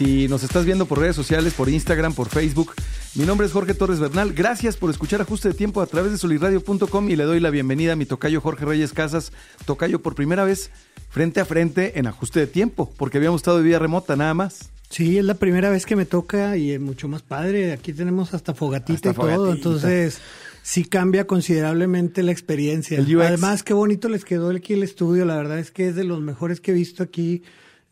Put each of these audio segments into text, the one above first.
Si nos estás viendo por redes sociales, por Instagram, por Facebook, mi nombre es Jorge Torres Bernal. Gracias por escuchar Ajuste de Tiempo a través de soliradio.com y le doy la bienvenida a mi tocayo Jorge Reyes Casas. Tocayo por primera vez frente a frente en Ajuste de Tiempo, porque habíamos estado de vía remota nada más. Sí, es la primera vez que me toca y es mucho más padre. Aquí tenemos hasta fogatita y todo, entonces sí cambia considerablemente la experiencia. Además, qué bonito les quedó aquí el estudio. La verdad es que es de los mejores que he visto aquí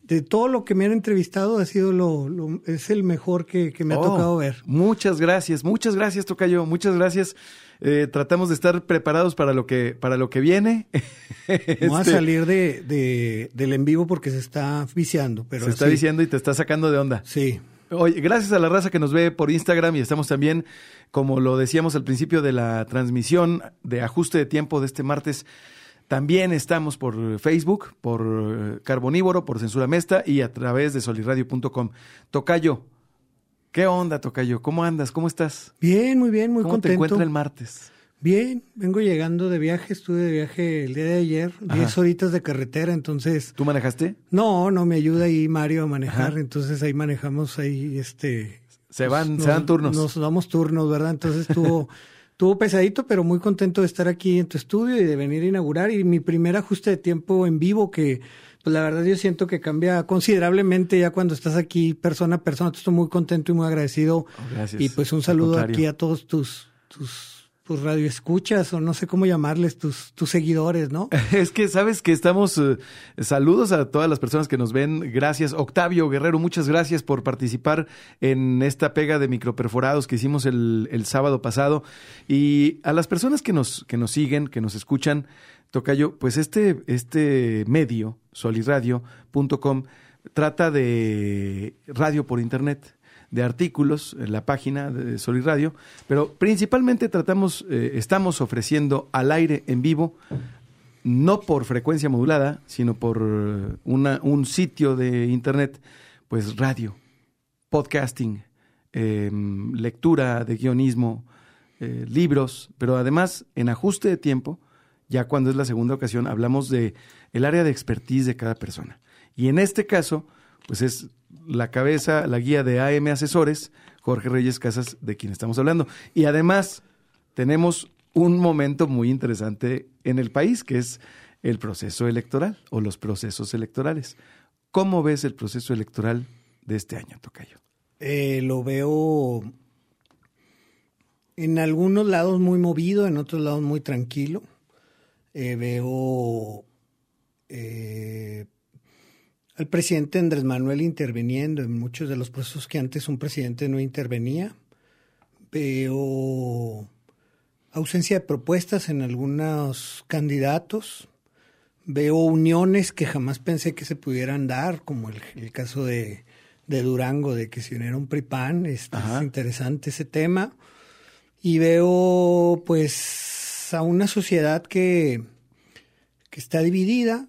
de todo lo que me han entrevistado ha sido lo, es el mejor que, me ha oh, tocado ver. Muchas gracias, muchas gracias, Tocayo, muchas gracias. Eh, tratamos de estar preparados para lo que, para lo que viene. Vamos a este, salir de, del en vivo porque se está viciando. Pero se está viciando y te está sacando de onda. Sí. Oye, gracias a la raza que nos ve por Instagram y estamos también, como lo decíamos al principio de la transmisión de ajuste de tiempo de este martes, también estamos por Facebook, por eh, Carbonívoro, por Censura Mesta y a través de soliradio.com. Tocayo, ¿qué onda, Tocayo? ¿Cómo andas? ¿Cómo estás? Bien, muy bien, muy ¿Cómo contento. te encuentra el martes? Bien, vengo llegando de viaje, estuve de viaje el día de ayer, 10 horitas de carretera, entonces... ¿Tú manejaste? No, no, me ayuda ahí Mario a manejar, entonces ahí manejamos ahí, este... Se van, se dan turnos. Nos damos turnos, ¿verdad? Entonces estuvo... Estuvo pesadito, pero muy contento de estar aquí en tu estudio y de venir a inaugurar. Y mi primer ajuste de tiempo en vivo, que pues la verdad yo siento que cambia considerablemente ya cuando estás aquí persona a persona. Estoy muy contento y muy agradecido. Oh, gracias. Y pues un saludo aquí a todos tus, tus tus radioescuchas o no sé cómo llamarles, tus, tus seguidores, ¿no? Es que sabes que estamos, eh, saludos a todas las personas que nos ven, gracias. Octavio Guerrero, muchas gracias por participar en esta pega de microperforados que hicimos el, el sábado pasado. Y a las personas que nos, que nos siguen, que nos escuchan, Tocayo, pues este, este medio, soliradio.com, trata de radio por internet de artículos en la página de Sol Radio, pero principalmente tratamos, eh, estamos ofreciendo al aire en vivo, no por frecuencia modulada, sino por una, un sitio de internet, pues radio, podcasting, em, lectura de guionismo, eh, libros, pero además en ajuste de tiempo, ya cuando es la segunda ocasión, hablamos de el área de expertise de cada persona. Y en este caso, pues es la cabeza, la guía de AM Asesores, Jorge Reyes Casas, de quien estamos hablando. Y además tenemos un momento muy interesante en el país, que es el proceso electoral o los procesos electorales. ¿Cómo ves el proceso electoral de este año, Tocayo? Eh, lo veo en algunos lados muy movido, en otros lados muy tranquilo. Eh, veo eh, al presidente Andrés Manuel interviniendo en muchos de los procesos que antes un presidente no intervenía. Veo ausencia de propuestas en algunos candidatos. Veo uniones que jamás pensé que se pudieran dar, como el, caso de, Durango, de que se uniera un PRIPAN. Es, es interesante ese tema. Y veo, pues, a una sociedad que, que está dividida,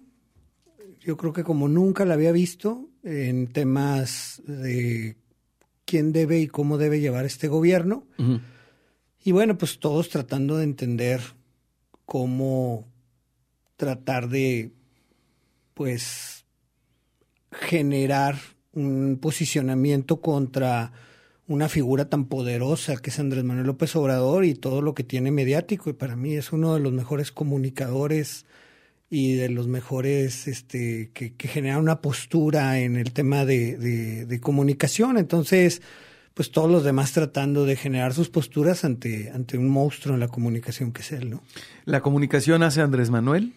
yo creo que como nunca la había visto en temas de quién debe y cómo debe llevar este gobierno. Y bueno, pues todos tratando de entender cómo tratar de, pues, generar un posicionamiento contra una figura tan poderosa que es Andrés Manuel López Obrador y todo lo que tiene mediático. Y para mí es uno de los mejores comunicadores y de los mejores este, que, que generan una postura en el tema de, de, comunicación. Entonces, pues todos los demás tratando de generar sus posturas ante, ante un monstruo en la comunicación que es él, ¿no? ¿La comunicación hace Andrés Manuel?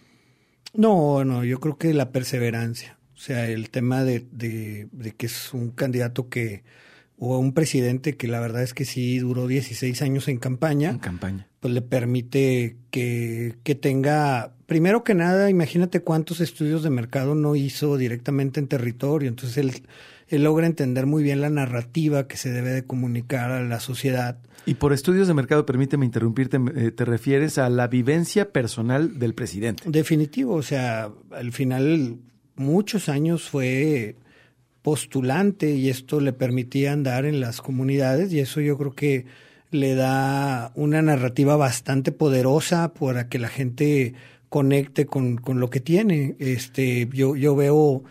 No, no, yo creo que la perseverancia. O sea, el tema de, de, de que es un candidato que, o un presidente que la verdad es que sí duró 16 años en campaña. En campaña. Pues le permite que, que tenga primero que nada, imagínate cuántos estudios de mercado no hizo directamente en territorio. Entonces, él, él logra entender muy bien la narrativa que se debe de comunicar a la sociedad. Y por estudios de mercado, permíteme interrumpirte, eh, te refieres a la vivencia personal del presidente. Definitivo, o sea, al final muchos años fue postulante y esto le permitía andar en las comunidades y eso yo creo que le da una narrativa bastante poderosa para que la gente conecte con, con lo que tiene. Este, yo, yo veo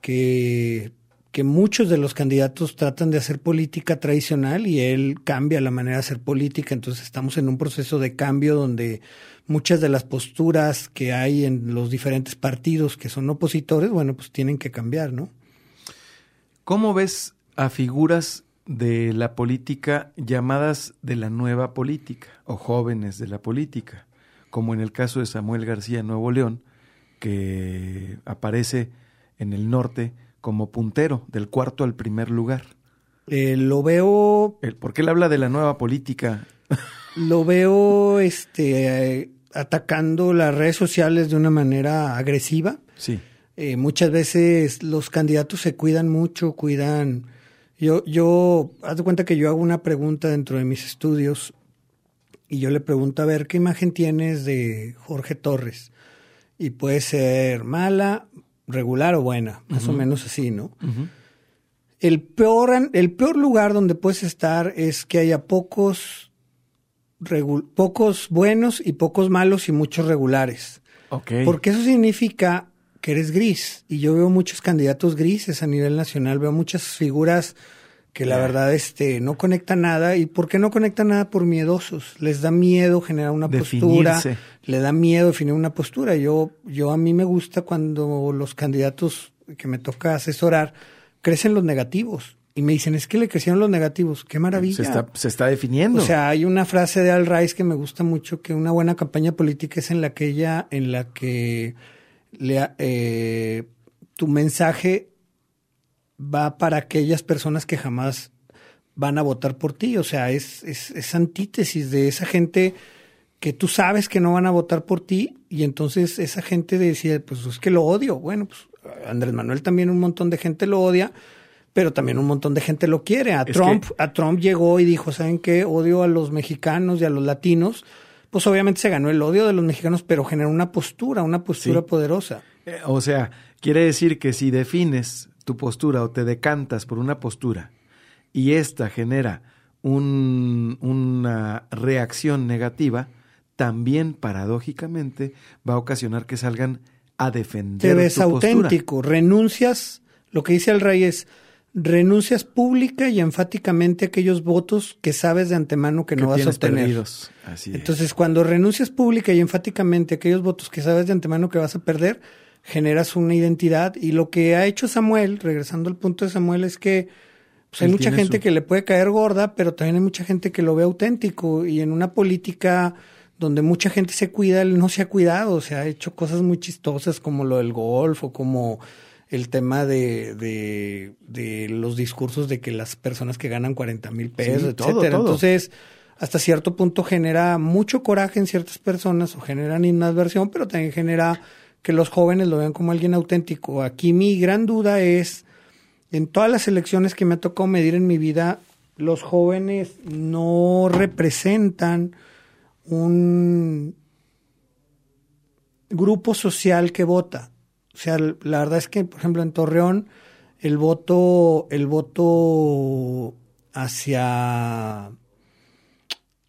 que que muchos de los candidatos tratan de hacer política tradicional y él cambia la manera de hacer política. Entonces estamos en un proceso de cambio donde muchas de las posturas que hay en los diferentes partidos que son opositores, bueno, pues tienen que cambiar, ¿no? ¿Cómo ves a figuras de la política llamadas de la nueva política o jóvenes de la política, como en el caso de Samuel García Nuevo León, que aparece en el norte como puntero, del cuarto al primer lugar. Eh, lo veo. El, ¿Por qué él habla de la nueva política? lo veo este, atacando las redes sociales de una manera agresiva. Sí. Eh, muchas veces los candidatos se cuidan mucho, cuidan. Yo, yo, haz de cuenta que yo hago una pregunta dentro de mis estudios y yo le pregunto, a ver, ¿qué imagen tienes de Jorge Torres? Y puede ser mala, regular o buena, más o menos así, ¿no? el, peor, el peor lugar donde puedes estar es que haya pocos, pocos buenos y pocos malos y muchos regulares. Okay. Porque eso significa que eres gris. Y yo veo muchos candidatos grises a nivel nacional, veo muchas figuras que la verdad este no conecta nada. Y por qué no conecta nada por miedosos. Les da miedo generar una postura. Le da miedo definir una postura. Yo yo a mí me gusta cuando los candidatos que me toca asesorar crecen los negativos y me dicen es que le crecieron los negativos. Qué maravilla se está, se está definiendo. O sea hay una frase de Al Rice que me gusta mucho que una buena campaña política es en la que ella en la que le, eh, tu mensaje va para aquellas personas que jamás van a votar por ti. O sea, es, es, antítesis de esa gente que tú sabes que no van a votar por ti y entonces esa gente decide, pues es que lo odio. Bueno, pues Andrés Manuel también un montón de gente lo odia, pero también un montón de gente lo quiere. A Trump, a Trump llegó y dijo, ¿saben qué? Odio a los mexicanos y a los latinos. Pues obviamente se ganó el odio de los mexicanos, pero generó una postura, una postura poderosa. Eh, o sea, quiere decir que si defines tu postura o te decantas por una postura y esta genera un, una reacción negativa, también paradójicamente va a ocasionar que salgan a defender. Te ves auténtico, renuncias, lo que dice el rey es, renuncias pública y enfáticamente a aquellos votos que sabes de antemano que, no vas a obtener. Así Entonces, cuando renuncias pública y enfáticamente a aquellos votos que sabes de antemano que vas a perder, generas una identidad y lo que ha hecho Samuel, regresando al punto de Samuel, es que pues, hay mucha gente que le puede caer gorda, pero también hay mucha gente que lo ve auténtico y en una política donde mucha gente se cuida, él no se ha cuidado, se ha hecho cosas muy chistosas como lo del golf o como el tema de, de, de los discursos de que las personas que ganan 40 mil pesos, etcétera. Entonces, hasta cierto punto genera mucho coraje en ciertas personas o generan inadversión, pero también genera que los jóvenes lo vean como alguien auténtico. Aquí mi gran duda es, en todas las elecciones que me ha tocado medir en mi vida, los jóvenes no representan un grupo social que vota. O sea, la verdad es que, por ejemplo, en Torreón, el voto, el voto hacia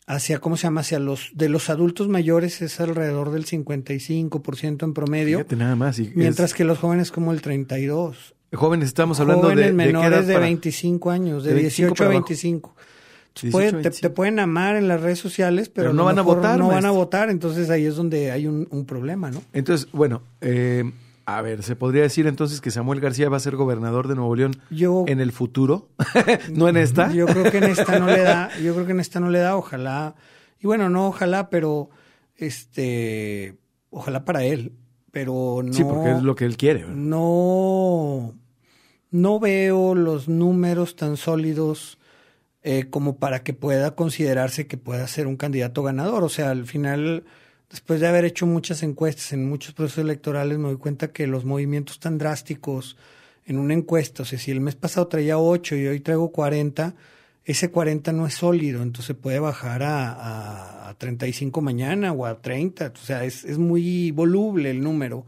hacia, ¿cómo se llama? Hacia los, de los adultos mayores es alrededor del 55% en promedio. Fíjate nada más. mientras que los jóvenes como el 32. Jóvenes, estamos hablando de... menores de, 25 años, de, 18 a 25. te, pueden amar en las redes sociales, pero, no van a votar. No van a votar, entonces ahí es donde hay un, un problema, ¿no? Entonces, bueno, eh, a ver, ¿se podría decir entonces que Samuel García va a ser gobernador de Nuevo León en el futuro? ¿No en esta? Yo creo que en esta no le da, yo creo que en esta no le da, ojalá. Y bueno, no ojalá, pero este, ojalá para él, pero no. Sí, porque es lo que él quiere. No, no veo los números tan sólidos eh, como para que pueda considerarse que pueda ser un candidato ganador. O sea, al final después de haber hecho muchas encuestas en muchos procesos electorales, me doy cuenta que los movimientos tan drásticos en una encuesta. O sea, si el mes pasado traía 8 y hoy traigo 40, ese 40 no es sólido, entonces puede bajar a, a, 35 mañana o a 30. O sea, es, es muy voluble el número.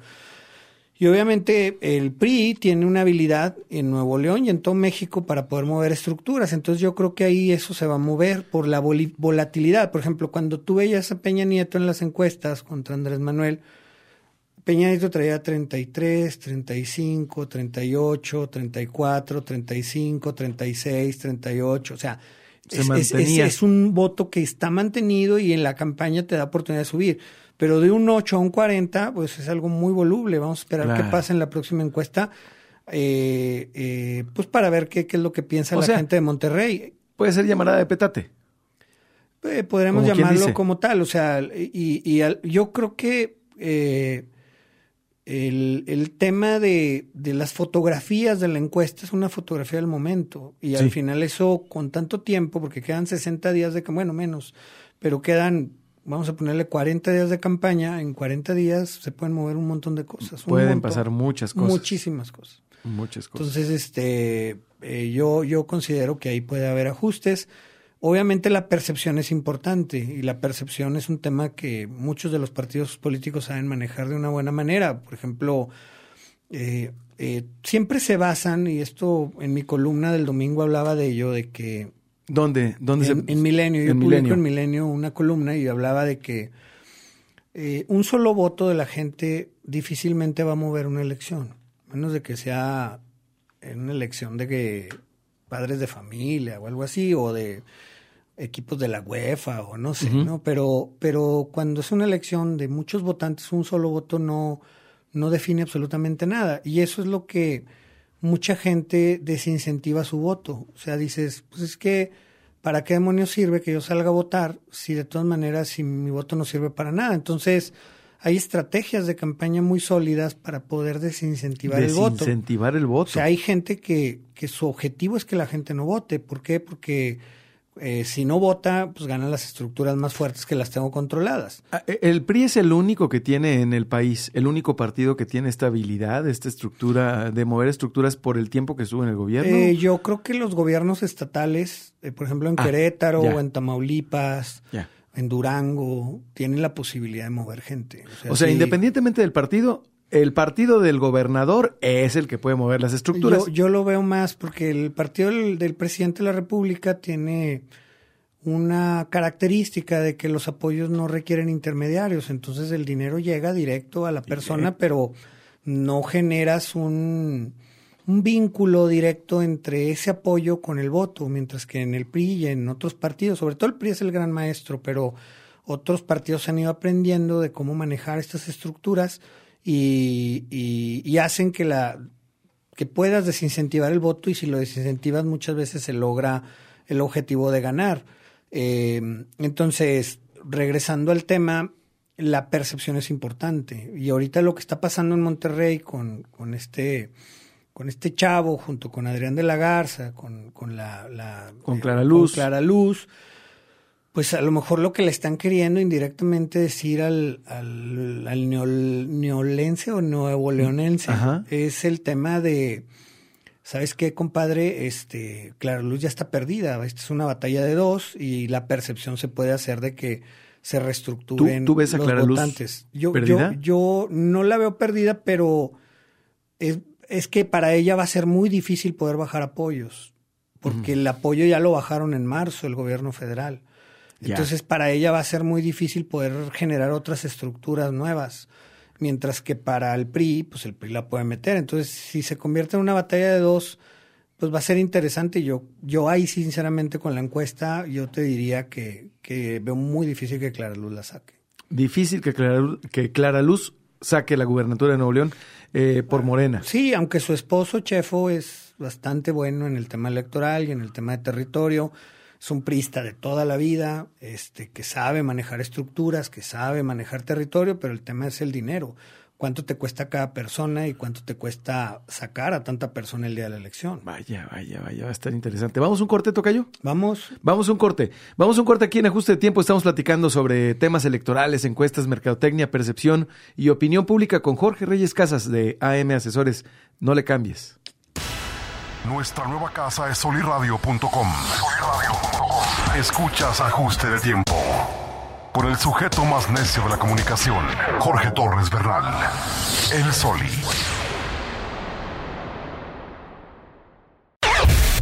Y obviamente el PRI tiene una habilidad en Nuevo León y en todo México para poder mover estructuras. Entonces yo creo que ahí eso se va a mover por la volatilidad. Por ejemplo, cuando tú veías a Peña Nieto en las encuestas contra Andrés Manuel, Peña Nieto traía 33, 35, 38, 34, 35, 36, 38. O sea, es, es, un voto que está mantenido y en la campaña te da oportunidad de subir. Pero de un 8 a un 40, pues es algo muy voluble. Vamos a esperar qué pasa en la próxima encuesta, eh, eh, pues para ver qué, qué, es lo que piensa la gente de Monterrey. Puede ser llamada de petate. Eh, podremos llamarlo como tal. O sea, y, y yo creo que el, el, tema de, de, las fotografías de la encuesta es una fotografía del momento. Y al final eso, con tanto tiempo, porque quedan 60 días de, bueno, menos, pero quedan vamos a ponerle 40 días de campaña, en 40 días se pueden mover un montón de cosas. Pueden pasar muchas cosas. Muchísimas cosas. Muchas cosas. Entonces, este, eh, yo, yo considero que ahí puede haber ajustes. Obviamente la percepción es importante y la percepción es un tema que muchos de los partidos políticos saben manejar de una buena manera. Por ejemplo, eh, eh, siempre se basan, y esto en mi columna del domingo hablaba de ello, de que ¿Dónde? ¿Dónde en, se... en Milenio. Yo publico en Milenio una columna y hablaba de que eh, un solo voto de la gente difícilmente va a mover una elección, menos de que sea en una elección de que padres de familia o algo así, o de equipos de la UEFA o no sé, ¿no? Pero, pero cuando es una elección de muchos votantes, un solo voto no, no define absolutamente nada. Y eso es lo que mucha gente desincentiva su voto. O sea, dices, pues es que, ¿para qué demonios sirve que yo salga a votar si de todas maneras si mi voto no sirve para nada? Entonces, hay estrategias de campaña muy sólidas para poder desincentivar, el voto. Desincentivar el voto. O sea, hay gente que, que su objetivo es que la gente no vote. ¿Por qué? Porque eh, si no vota, pues ganan las estructuras más fuertes que las tengo controladas. Ah, eh, el PRI es el único que tiene en el país, el único partido que tiene esta habilidad, esta estructura de mover estructuras por el tiempo que estuvo en el gobierno. Eh, yo creo que los gobiernos estatales, por ejemplo en ah, Querétaro o en Tamaulipas, en Durango, tienen la posibilidad de mover gente. O sea, independientemente del partido, el partido del gobernador es el que puede mover las estructuras. Yo, lo veo más porque el partido del, presidente de la República tiene una característica de que los apoyos no requieren intermediarios, entonces el dinero llega directo a la persona, pero no generas un, un vínculo directo entre ese apoyo con el voto, mientras que en el PRI y en otros partidos, sobre todo el PRI es el gran maestro, pero otros partidos han ido aprendiendo de cómo manejar estas estructuras y, y, hacen que la que puedas desincentivar el voto y si lo desincentivas muchas veces se logra el objetivo de ganar. Eh, entonces, regresando al tema, la percepción es importante. Y ahorita lo que está pasando en Monterrey con, con este con este chavo, junto con Adrián de la Garza, con, con la, la con Clara Luz. Con Clara Luz, pues a lo mejor lo que le están queriendo indirectamente decir al, al, al neolense o nuevo leonense es el tema de, ¿sabes qué, compadre? Este, Clara Luz ya está perdida, esta es una batalla de dos y la percepción se puede hacer de que se reestructuren ¿Tú, ves a Clara Luz yo, perdida? Yo, yo no la veo perdida, pero es, es que para ella va a ser muy difícil poder bajar apoyos, porque el apoyo ya lo bajaron en marzo el gobierno federal. Entonces, para ella va a ser muy difícil poder generar otras estructuras nuevas. Mientras que para el PRI, pues el PRI la puede meter. Entonces, si se convierte en una batalla de dos, pues va a ser interesante. Yo, yo ahí, sinceramente, con la encuesta, yo te diría que, que veo muy difícil que Clara Luz la saque. Difícil que Clara, que Clara Luz saque la gubernatura de Nuevo León eh, por Morena. Sí, aunque su esposo, Chefo, es bastante bueno en el tema electoral y en el tema de territorio es un prista de toda la vida, este, que sabe manejar estructuras, que sabe manejar territorio, pero el tema es el dinero. ¿Cuánto te cuesta cada persona y cuánto te cuesta sacar a tanta persona el día de la elección? Vaya, vaya, vaya, va a estar interesante. ¿Vamos un corte, Tocayo? Vamos. Vamos un corte. Vamos un corte aquí en Ajuste de Tiempo. Estamos platicando sobre temas electorales, encuestas, mercadotecnia, percepción y opinión pública con Jorge Reyes Casas de AM Asesores. No le cambies. Nuestra nueva casa es soliradio.com. Escuchas ajuste de tiempo. Con el sujeto más necio de la comunicación, Jorge Torres Bernal. El Soli.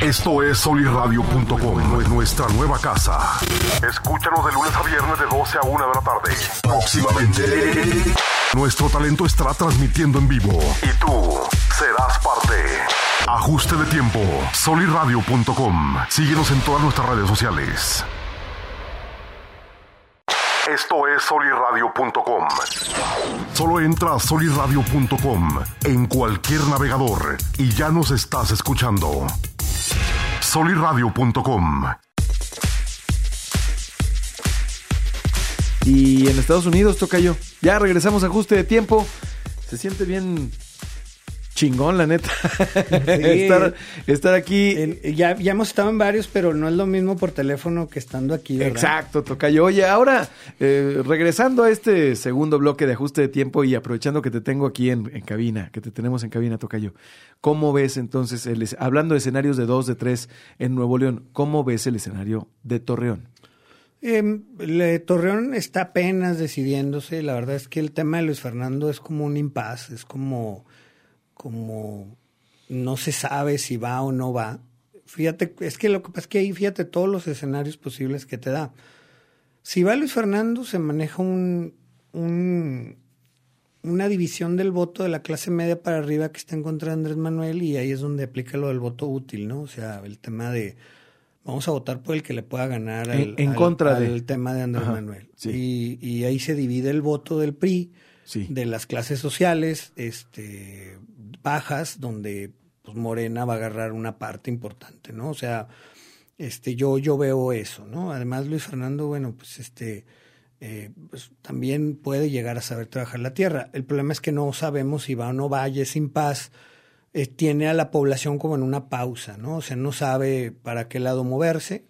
Esto es soliradio.com, nuestra nueva casa. Escúchanos de lunes a viernes de 12 a 1 de la tarde. Próximamente. Nuestro talento estará transmitiendo en vivo y tú serás parte. Ajuste de tiempo, soliradio.com. Síguenos en todas nuestras redes sociales. Esto es soliradio.com. Solo entra a soliradio.com en cualquier navegador y ya nos estás escuchando soliradio.com. Y en Estados Unidos, toca yo. Ya regresamos a ajuste de tiempo. Se siente bien chingón, la neta. estar, estar, aquí. ya, ya hemos estado en varios, pero no es lo mismo por teléfono que estando aquí. ¿verdad? Exacto, Tocayo. Oye, ahora, eh, regresando a este segundo bloque de ajuste de tiempo y aprovechando que te tengo aquí en, en cabina, que te tenemos en cabina, Tocayo. ¿Cómo ves entonces, el, hablando de escenarios de dos, de tres en Nuevo León, cómo ves el escenario de Torreón? Eh, Torreón está apenas decidiéndose. La verdad es que el tema de Luis Fernando es como un impasse, es como, como no se sabe si va o no va. Fíjate, es que lo que pasa es que ahí, fíjate todos los escenarios posibles que te da. Si va Luis Fernando, se maneja un, un una división del voto de la clase media para arriba que está en contra de Andrés Manuel y ahí es donde aplica lo del voto útil, ¿no? O sea, el tema de vamos a votar por el que le pueda ganar al, en, contra del tema de Andrés Manuel. Y, y, ahí se divide el voto del PRI, de las clases sociales este, bajas, donde pues, Morena va a agarrar una parte importante, ¿no? O sea, este, yo, yo veo eso, ¿no? Además, Luis Fernando, bueno, pues este eh, pues, también puede llegar a saber trabajar la tierra. El problema es que no sabemos si va o no va, sin paz, eh, tiene a la población como en una pausa, ¿no? O sea, no sabe para qué lado moverse.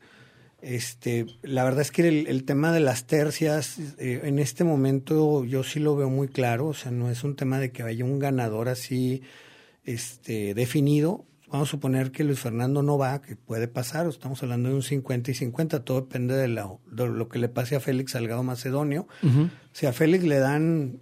Este, la verdad es que el, tema de las tercias, eh, en este momento yo sí lo veo muy claro, o sea, no es un tema de que haya un ganador así este, definido, Vamos a suponer que Luis Fernando no va, que puede pasar, estamos hablando de un 50 y 50, todo depende de, lo que le pase a Félix Salgado Macedonio. Si a Félix le dan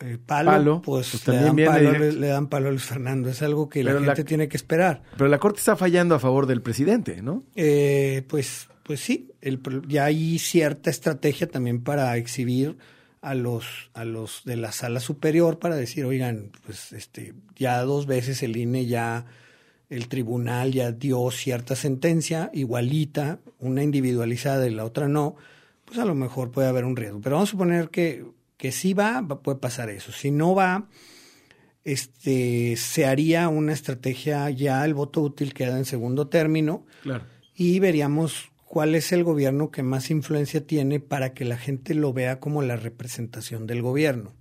eh, palo, pues, pues le, dan palo, le, dan palo, a Luis Fernando. Es algo que la gente tiene que esperar. Pero la Corte está fallando a favor del presidente, ¿no? Eh, pues, pues sí, el, ya hay cierta estrategia también para exhibir a los, a los de la sala superior para decir, oigan, pues este, ya dos veces el INE ya el tribunal ya dio cierta sentencia, igualita, una individualizada y la otra no, pues a lo mejor puede haber un riesgo. Pero vamos a suponer que, que si va, puede pasar eso. Si no va, este, se haría una estrategia, ya el voto útil queda en segundo término claro. y veríamos cuál es el gobierno que más influencia tiene para que la gente lo vea como la representación del gobierno.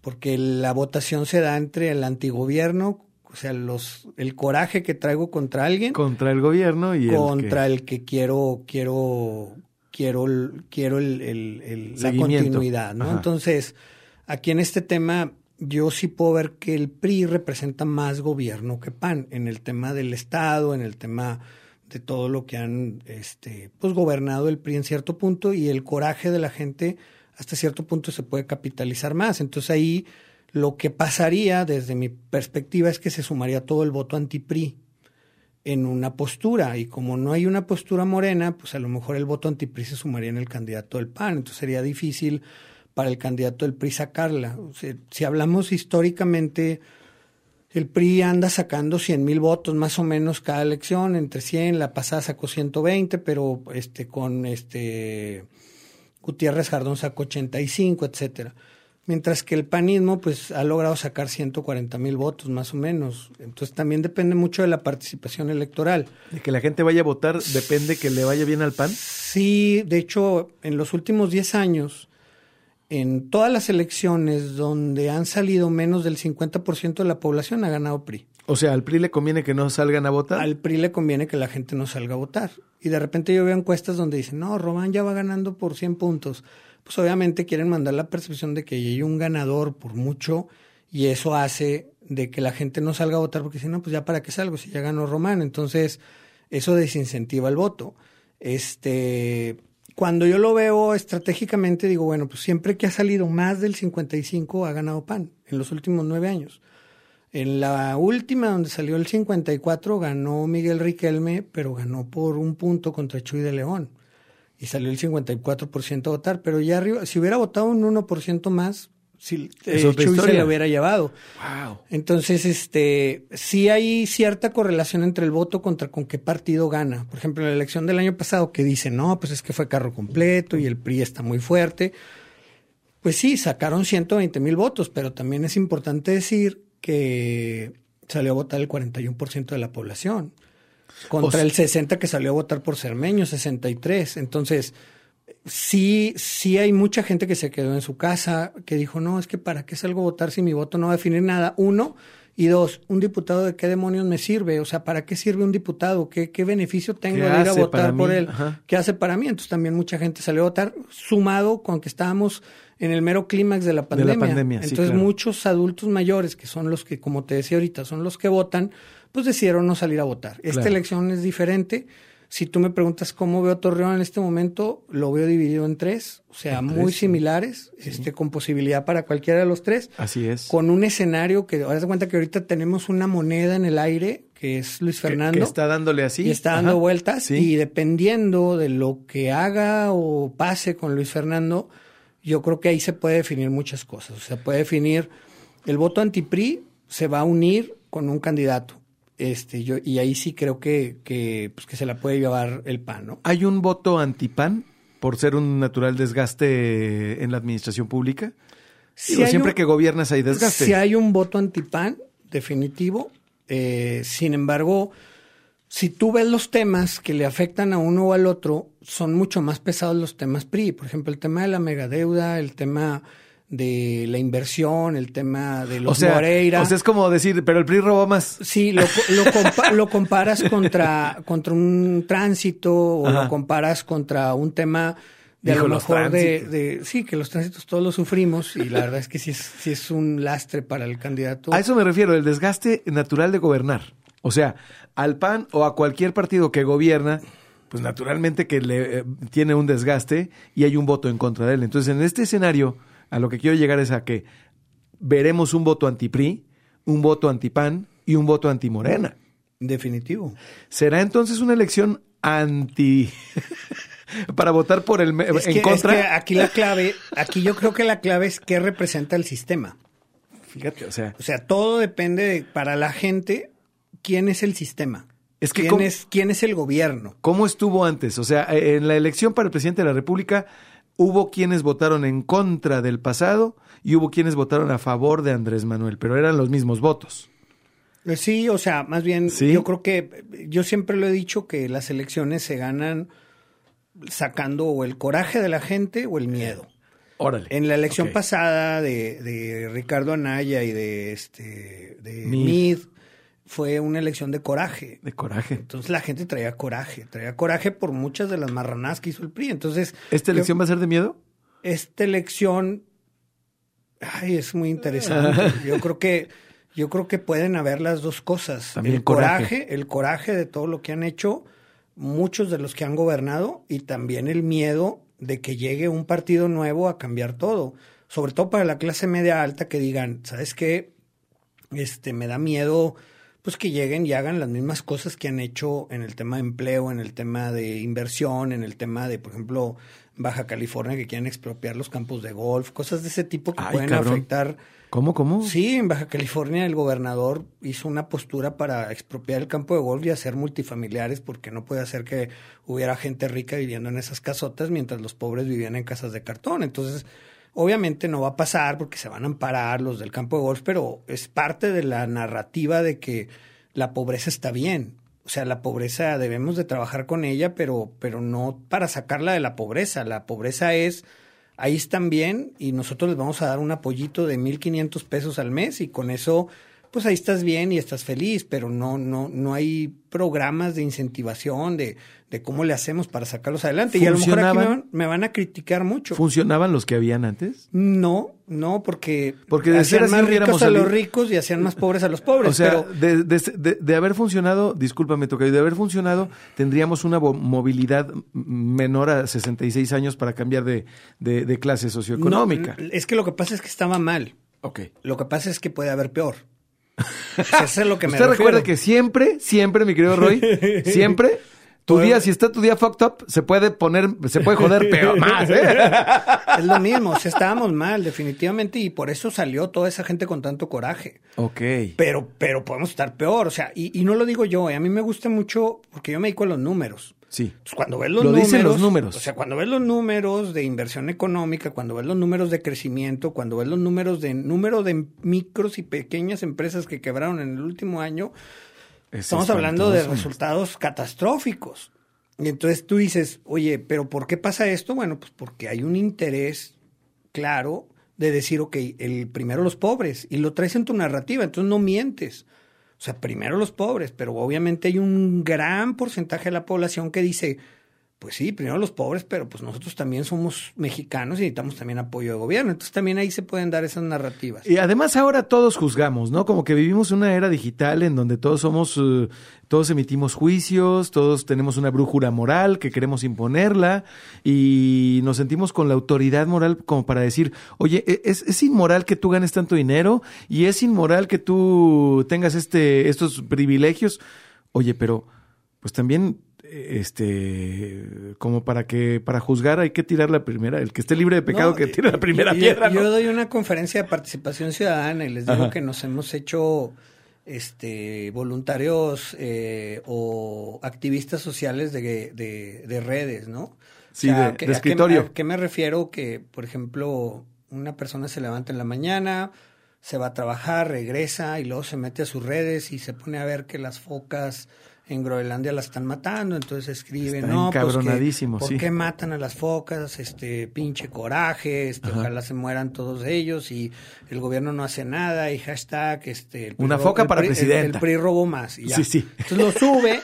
Porque la votación se da entre el antigobierno o sea, los, el coraje que traigo contra alguien. Contra el gobierno y contra el que, quiero, quiero, quiero, quiero el, el, la continuidad, ¿no? Entonces, aquí en este tema, yo sí puedo ver que el PRI representa más gobierno que PAN en el tema del Estado, en el tema de todo lo que han, este, pues gobernado el PRI en cierto punto y el coraje de la gente hasta cierto punto se puede capitalizar más. Entonces ahí lo que pasaría desde mi perspectiva es que se sumaría todo el voto anti-PRI en una postura y como no hay una postura morena, pues a lo mejor el voto anti-PRI se sumaría en el candidato del PAN, entonces sería difícil para el candidato del PRI sacarla. si hablamos históricamente, el PRI anda sacando 100 mil votos más o menos cada elección, entre 100, la pasada sacó 120, pero este con este Gutiérrez Jardón sacó 85, etcétera. mientras que el panismo pues ha logrado sacar 140 mil votos más o menos. Entonces también depende mucho de la participación electoral. De que la gente vaya a votar depende que le vaya bien al PAN. Sí, de hecho, en los últimos 10 años, en todas las elecciones donde han salido menos del 50% de la población ha ganado PRI. O sea, al PRI le conviene que no salgan a votar. Al PRI le conviene que la gente no salga a votar. Y de repente yo veo encuestas donde dicen, no, Román ya va ganando por 100 puntos pues obviamente quieren mandar la percepción de que hay un ganador por mucho y eso hace de que la gente no salga a votar porque si no, pues ya para qué salgo si ya ganó Román. Entonces, eso desincentiva el voto. Este, cuando yo lo veo estratégicamente, digo, bueno, pues siempre que ha salido más del 55 ha ganado PAN en los últimos nueve años. En la última, donde salió el 54, ganó Miguel Riquelme, pero ganó por un punto contra Chuy de León y salió el 54% a votar, pero ya arriba, si hubiera votado un 1% más, si eh, Chuy se lo hubiera llevado. Wow. Entonces, este, sí hay cierta correlación entre el voto contra con qué partido gana. Por ejemplo, en la elección del año pasado que dice, no, pues es que fue carro completo y el PRI está muy fuerte. Pues sí, sacaron 120 mil votos, pero también es importante decir que salió a votar el 41% de la población. Contra el 60 que salió a votar por Cermeño, 63. Entonces, sí, sí hay mucha gente que se quedó en su casa, que dijo, no, es que para qué salgo a votar si mi voto no va a definir nada. Uno, y dos, un diputado de qué demonios me sirve, o sea, ¿para qué sirve un diputado? ¿Qué, qué beneficio tengo de ir a votar por él? ¿Qué hace para mí? Entonces también mucha gente salió a votar, sumado con que estábamos en el mero clímax de la pandemia. pandemia Entonces muchos adultos mayores, que son los que, como te decía ahorita, son los que votan, pues decidieron no salir a votar. Esta elección es diferente. Si tú me preguntas cómo veo Torreón en este momento, lo veo dividido en tres, o sea, muy similares, este, con posibilidad para cualquiera de los tres. Así es. Con un escenario que, ahora se cuenta que ahorita tenemos una moneda en el aire, que es Luis Fernando. Que, está dándole así. Y está dando vueltas. Y dependiendo de lo que haga o pase con Luis Fernando, yo creo que ahí se puede definir muchas cosas. O sea, puede definir el voto anti-PRI se va a unir con un candidato este, yo, y ahí sí creo que, que, pues, que se la puede llevar el PAN, ¿no? ¿Hay un voto anti-PAN por ser un natural desgaste en la administración pública? Sí siempre que gobiernas hay desgaste. Si hay un voto anti-PAN, definitivo. Eh, sin embargo, si tú ves los temas que le afectan a uno o al otro, son mucho más pesados los temas PRI. Por ejemplo, el tema de la megadeuda, el tema de la inversión, el tema de los o sea, Moreira. O sea, es como decir, pero el PRI robó más. Sí, lo, lo, comparas contra, contra un tránsito o lo comparas contra un tema de a lo mejor de, Sí, que los tránsitos todos los sufrimos y la verdad es que sí es, sí es un lastre para el candidato. A eso me refiero, el desgaste natural de gobernar. O sea, al PAN o a cualquier partido que gobierna, pues naturalmente que le eh, tiene un desgaste y hay un voto en contra de él. Entonces, en este escenario a lo que quiero llegar es a que veremos un voto anti-PRI, un voto anti-PAN y un voto anti-Morena. Definitivo. ¿Será entonces una elección anti... para votar por el en contra? aquí la clave, aquí yo creo que la clave es qué representa el sistema. Fíjate, o sea... O sea, todo depende de, para la gente, quién es el sistema. Es que ¿Quién, es, ¿Quién es el gobierno? ¿Cómo estuvo antes? O sea, en la elección para el presidente de la República hubo quienes votaron en contra del pasado y hubo quienes votaron a favor de Andrés Manuel, pero eran los mismos votos. Eh, sí, o sea, más bien yo creo que yo siempre lo he dicho que las elecciones se ganan sacando o el coraje de la gente o el miedo. Órale. En la elección pasada de, Ricardo Anaya y de este de Mid fue una elección de coraje. De coraje. Entonces la gente traía coraje, traía coraje por muchas de las marranadas que hizo el PRI. Entonces, ¿esta elección va a ser de miedo? Esta elección ay, es muy interesante. yo creo que yo creo que pueden haber las dos cosas. También el coraje, el coraje de todo lo que han hecho muchos de los que han gobernado y también el miedo de que llegue un partido nuevo a cambiar todo, sobre todo para la clase media alta que digan, ¿sabes qué? Este me da miedo pues que lleguen y hagan las mismas cosas que han hecho en el tema de empleo, en el tema de inversión, en el tema de, por ejemplo, Baja California, que quieren expropiar los campos de golf, cosas de ese tipo que pueden afectar. ¿Cómo, cómo? Sí, en Baja California el gobernador hizo una postura para expropiar el campo de golf y hacer multifamiliares porque no puede hacer que hubiera gente rica viviendo en esas casotas mientras los pobres vivían en casas de cartón. Entonces, Obviamente no va a pasar porque se van a amparar los del campo de golf, pero es parte de la narrativa de que la pobreza está bien. O sea, la pobreza debemos de trabajar con ella, pero, pero no para sacarla de la pobreza. La pobreza es, ahí están bien y nosotros les vamos a dar un apoyito de 1.500 pesos al mes y con eso pues ahí estás bien y estás feliz, pero no, no, no hay programas de incentivación, de, de cómo le hacemos para sacarlos adelante. Y a lo mejor aquí me van, a criticar mucho. ¿Funcionaban los que habían antes? No, no, porque, porque hacían más ricos a los ricos y hacían más pobres a los pobres. O sea, de, de, haber funcionado, discúlpame, Tocayo, de haber funcionado, tendríamos una movilidad menor a 66 años para cambiar de, de, clase socioeconómica. es que lo que pasa es que estaba mal. Ok. Lo que pasa es que puede haber peor. eso es lo que me Usted recuerda que siempre, siempre, mi querido Roy, siempre tu día, si está tu día fucked up, se puede poner, se puede joder peor más, ¿eh? Es lo mismo, o estábamos mal, definitivamente, y por eso salió toda esa gente con tanto coraje. Ok. Pero, pero podemos estar peor, o sea, y, no lo digo yo, ¿eh? a mí me gusta mucho, porque yo me dedico a los números. Sí. cuando ves los lo números. Dicen los números. O sea, cuando ves los números de inversión económica, cuando ves los números de crecimiento, cuando ves los números de número de micros y pequeñas empresas que quebraron en el último año, Estamos hablando de resultados catastróficos. Y entonces tú dices, oye, pero ¿por qué pasa esto? Bueno, pues porque hay un interés claro de decir, ok, el primero los pobres, y lo traes en tu narrativa, entonces no mientes. O sea, primero los pobres, pero obviamente hay un gran porcentaje de la población que dice, pues sí, primero los pobres, pero pues nosotros también somos mexicanos y necesitamos también apoyo de gobierno. Entonces también ahí se pueden dar esas narrativas. Y además ahora todos juzgamos, ¿no? Como que vivimos una era digital en donde todos somos, eh, todos emitimos juicios, todos tenemos una brújula moral que queremos imponerla y nos sentimos con la autoridad moral como para decir, oye, e-, es, es inmoral que tú ganes tanto dinero y es inmoral que tú tengas este, estos privilegios. Oye, pero pues también este como para que para juzgar hay que tirar la primera el que esté libre de pecado que tire la primera piedra yo, doy una conferencia de participación ciudadana y les digo que nos hemos hecho este voluntarios eh, o activistas sociales de, de, redes no sí de, escritorio. ¿a qué, me refiero que por ejemplo una persona se levanta en la mañana se va a trabajar regresa y luego se mete a sus redes y se pone a ver que las focas en Groenlandia las están matando, entonces escriben, no, pues ¿por qué matan a las focas? Este pinche coraje, este, ojalá se mueran todos ellos y el gobierno no hace nada y hashtag, este, una foca para presidente. El, PRI robó más y ya. Sí, sí. Entonces lo sube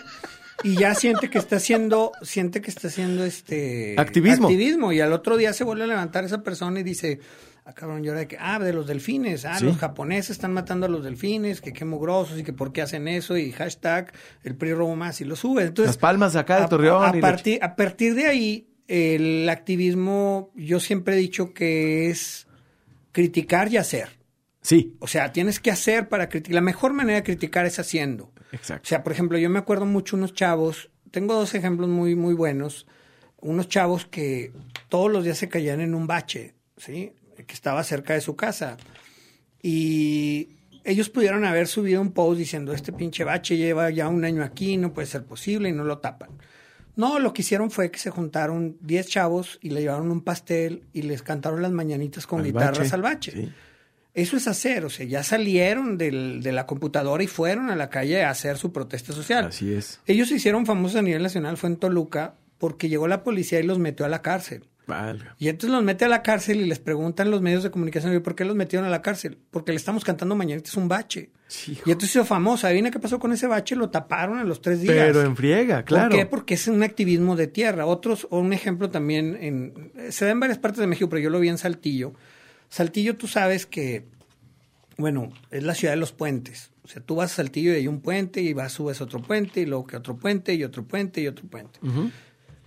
y ya siente que está haciendo, siente que está haciendo este activismo. activismo y al otro día se vuelve a levantar esa persona y dice, Ah, cabrón, yo de que, ah, de los delfines, ah, los japoneses están matando a los delfines, que qué mugrosos y que por qué hacen eso y hashtag el PRI robo más y lo sube. Entonces, Las palmas acá de Torreón. A, partir, a partir de ahí, el activismo, yo siempre he dicho que es criticar y hacer. Sí. O sea, tienes que hacer para criticar. La mejor manera de criticar es haciendo. Exacto. O sea, por ejemplo, yo me acuerdo mucho unos chavos, tengo dos ejemplos muy, muy buenos, unos chavos que todos los días se caían en un bache, ¿sí? Que estaba cerca de su casa. Y ellos pudieron haber subido un post diciendo, este pinche bache lleva ya un año aquí, no puede ser posible, y no lo tapan. No, lo que hicieron fue que se juntaron 10 chavos y le llevaron un pastel y les cantaron las mañanitas con guitarras al bache. Eso es hacer, o sea, ya salieron del, de la computadora y fueron a la calle a hacer su protesta social. Así es. Ellos se hicieron famosos a nivel nacional, fue en Toluca, porque llegó la policía y los metió a la cárcel. Y entonces los mete a la cárcel y les preguntan los medios de comunicación, ¿por qué los metieron a la cárcel? Porque le estamos cantando mañanita, es un bache. y entonces hizo famosa. ¿Viene qué pasó con ese bache? Lo taparon en los tres días. Pero en friega, claro. ¿Por qué? Porque es un activismo de tierra. Otros, o un ejemplo también, en, se da en varias partes de México, pero yo lo vi en Saltillo. Saltillo, tú sabes que, bueno, es la ciudad de los puentes. O sea, tú vas a Saltillo y hay un puente y vas, subes otro puente y luego que otro puente y otro puente y otro puente.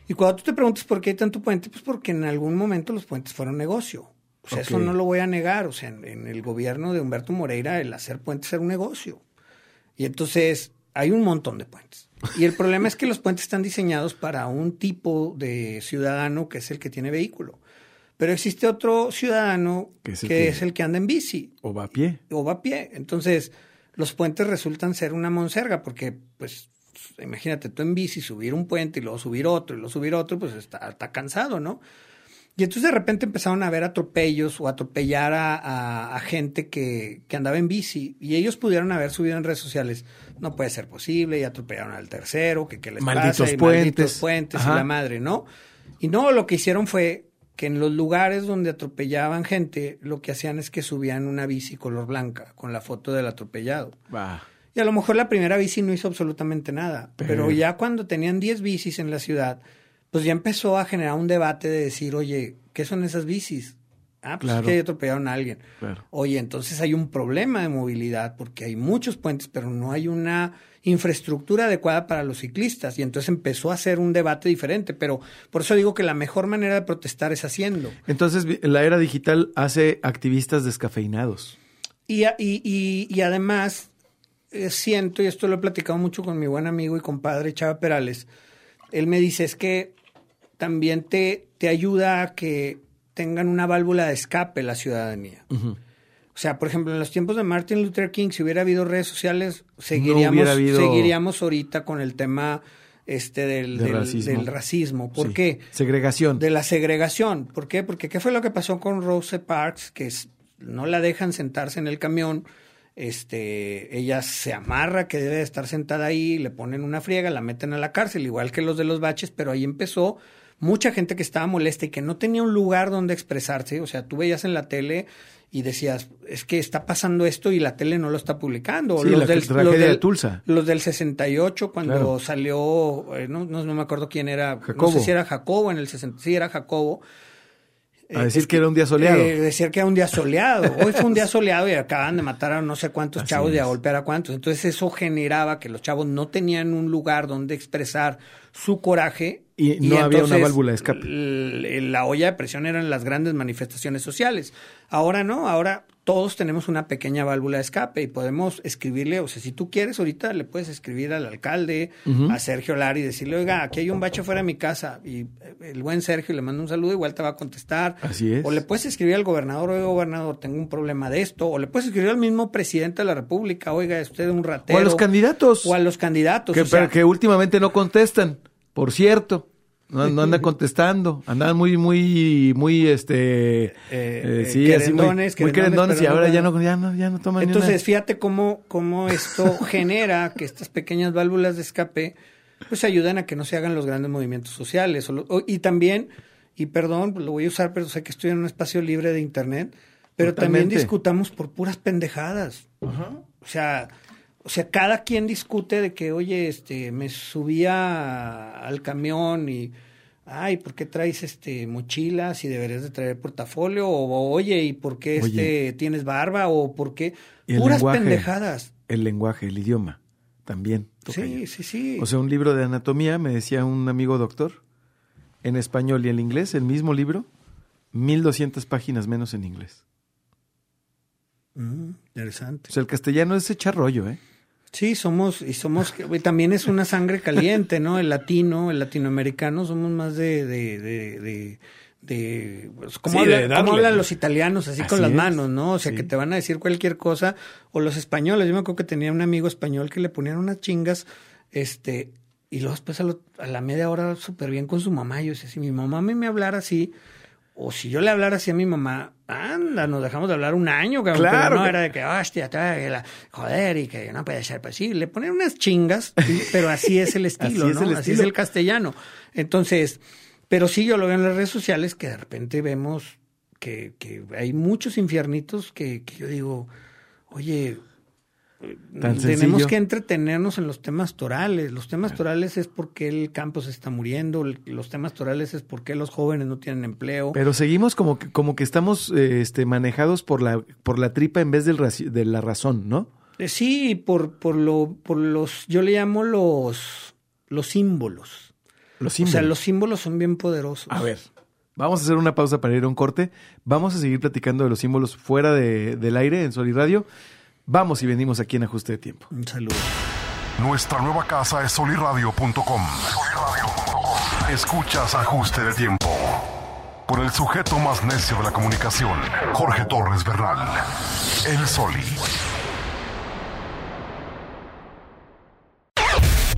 Y cuando tú te preguntas por qué hay tanto puente, pues porque en algún momento los puentes fueron negocio. O sea, eso no lo voy a negar. O sea, en, el gobierno de Humberto Moreira el hacer puentes era un negocio. Y entonces hay un montón de puentes. Y el problema es que los puentes están diseñados para un tipo de ciudadano que es el que tiene vehículo. Pero existe otro ciudadano que es el que anda en bici. O va a pie. O va a pie. Entonces, los puentes resultan ser una monserga porque, pues, imagínate tú en bici subir un puente y luego subir otro y luego subir otro, pues está, está cansado, ¿no? Y entonces de repente empezaron a ver atropellos o atropellar a, gente que, andaba en bici. Y ellos pudieron haber subido en redes sociales. No puede ser posible. Y atropellaron al tercero. Que, que les malditos pasa, y puentes. malditos puentes y la madre, ¿no? Y no, lo que hicieron fue que en los lugares donde atropellaban gente, lo que hacían es que subían una bici color blanca con la foto del atropellado. Y a lo mejor la primera bici no hizo absolutamente nada. Pero, pero ya cuando tenían 10 bicis en la ciudad pues ya empezó a generar un debate de decir, oye, ¿qué son esas bicis? Ah, pues es que atropellaron a alguien. Oye, entonces hay un problema de movilidad porque hay muchos puentes, pero no hay una infraestructura adecuada para los ciclistas. Y entonces empezó a hacer un debate diferente. Pero por eso digo que la mejor manera de protestar es haciendo. Entonces, la era digital hace activistas descafeinados. Y, y, y, además, siento, y esto lo he platicado mucho con mi buen amigo y compadre Chava Perales, él me dice, es que también te, te ayuda a que tengan una válvula de escape la ciudadanía. O sea, por ejemplo, en los tiempos de Martin Luther King, si hubiera habido redes sociales, seguiríamos, seguiríamos ahorita con el tema este del, racismo. ¿Por qué? Segregación. De la segregación. ¿Por qué? Porque ¿qué fue lo que pasó con Rose Parks? Que no la dejan sentarse en el camión. Este, ella se amarra que debe estar sentada ahí, le ponen una friega, la meten a la cárcel, igual que los de los baches, pero ahí empezó mucha gente que estaba molesta y que no tenía un lugar donde expresarse. O sea, tú veías en la tele y decías, es que está pasando esto y la tele no lo está publicando. Sí, los, la del, los, del, de Tulsa. los del 68, cuando salió, eh, no, no, me acuerdo quién era, Jacobo. no sé si era Jacobo en el 60, sí era Jacobo. A decir que, era un día soleado. Eh, decir que era un día soleado. Hoy fue un día soleado y acaban de matar a no sé cuántos chavos y a golpear a cuántos. Entonces eso generaba que los chavos no tenían un lugar donde expresar su coraje. Y, no había una válvula de escape. La olla de presión eran las grandes manifestaciones sociales. Ahora no, ahora todos tenemos una pequeña válvula de escape y podemos escribirle, o sea, si tú quieres ahorita le puedes escribir al alcalde, a Sergio Lar y decirle, oiga, aquí hay un bache fuera de mi casa y el buen Sergio le manda un saludo, igual te va a contestar. Así es. O le puedes escribir al gobernador, oiga, gobernador, tengo un problema de esto, o le puedes escribir al mismo presidente de la República, oiga, es usted un ratero. O a los candidatos. O a los candidatos. Que, pero que últimamente no contestan, por cierto. No, no andan contestando, andan muy, muy, muy, este, eh, eh, sí, así muy, muy querendones y ahora ya no, ya no, ya no toman Entonces, fíjate cómo, cómo esto genera que estas pequeñas válvulas de escape, pues ayudan a que no se hagan los grandes movimientos sociales. y también, y perdón, lo voy a usar, pero sé que estoy en un espacio libre de internet, pero también discutamos por puras pendejadas. O sea, o sea, cada quien discute de que, oye, este, me subía al camión y, ay, ¿por qué traes este mochilas y deberías de traer portafolio? O, oye, ¿y por qué este tienes barba? O por qué puras pendejadas. El lenguaje, el idioma, también. Sí, sí, sí. O sea, un libro de anatomía, me decía un amigo doctor, en español y en inglés, el mismo libro, 1200 páginas menos en inglés. Mm, interesante. O sea, el castellano es echar rollo, ¿eh? Sí, somos, y somos, también es una sangre caliente, ¿no? El latino, el latinoamericano, somos más de, de, de, de pues, ¿cómo, hablan los italianos así, con las manos, ¿no? O sea, que te van a decir cualquier cosa. O los españoles. Yo me acuerdo que tenía un amigo español que le ponían unas chingas, este, y luego después a, la media hora súper bien con su mamá. Yo decía, si mi mamá me, me hablara así, o si yo le hablara así a mi mamá, anda, nos dejamos de hablar un año, cabrón. Claro. no era de que, hostia, la, joder, y que no puede ser posible. Le ponen unas chingas, pero así es el estilo, así ¿no? Es el así es el castellano. Entonces, pero sí yo lo veo en las redes sociales que de repente vemos que, que hay muchos infiernitos que, que yo digo, oye, tenemos que entretenernos en los temas torales. Los temas torales es porque el campo se está muriendo, los temas torales es porque los jóvenes no tienen empleo. Pero seguimos como que, como que estamos eh, este, manejados por la, por la tripa en vez del, de la razón, ¿no? Eh, sí, por, por, lo, por los, yo le llamo los, los símbolos. Los símbolos. O sea, los símbolos son bien poderosos. A ver. Vamos a hacer una pausa para ir a un corte. Vamos a seguir platicando de los símbolos fuera de, del aire en Sol y Radio. Vamos y venimos aquí en Ajuste de Tiempo. Un saludo. Nuestra nueva casa es soliradio.com. Escuchas Ajuste de Tiempo. Con el sujeto más necio de la comunicación, Jorge Torres Bernal. El Soli.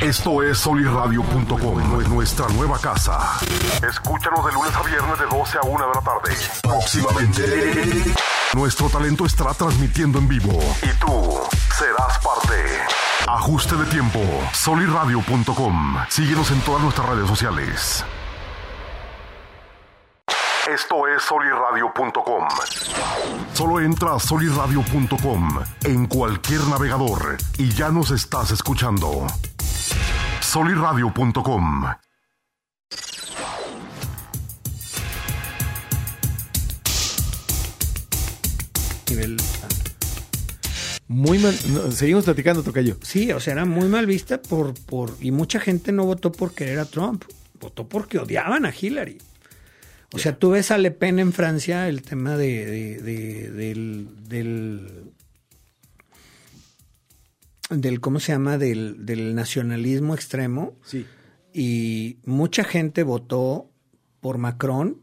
Esto es soliradio.com, nuestra nueva casa. Escúchanos de lunes a viernes de 12 a 1 de la tarde. Próximamente. Nuestro talento estará transmitiendo en vivo y tú serás parte. Ajuste de tiempo, soliradio.com. Síguenos en todas nuestras redes sociales. Esto es soliradio.com. Solo entra a soliradio.com en cualquier navegador y ya nos estás escuchando soliradio.com. Muy mal. seguimos platicando, Tocayo. Sí, o sea, era muy mal vista por, por. Y mucha gente no votó por querer a Trump. Votó porque odiaban a Hillary. O sea, tú ves a Le Pen en Francia, el tema de, del, del del, ¿cómo se llama? Del, del nacionalismo extremo. Sí. Y mucha gente votó por Macron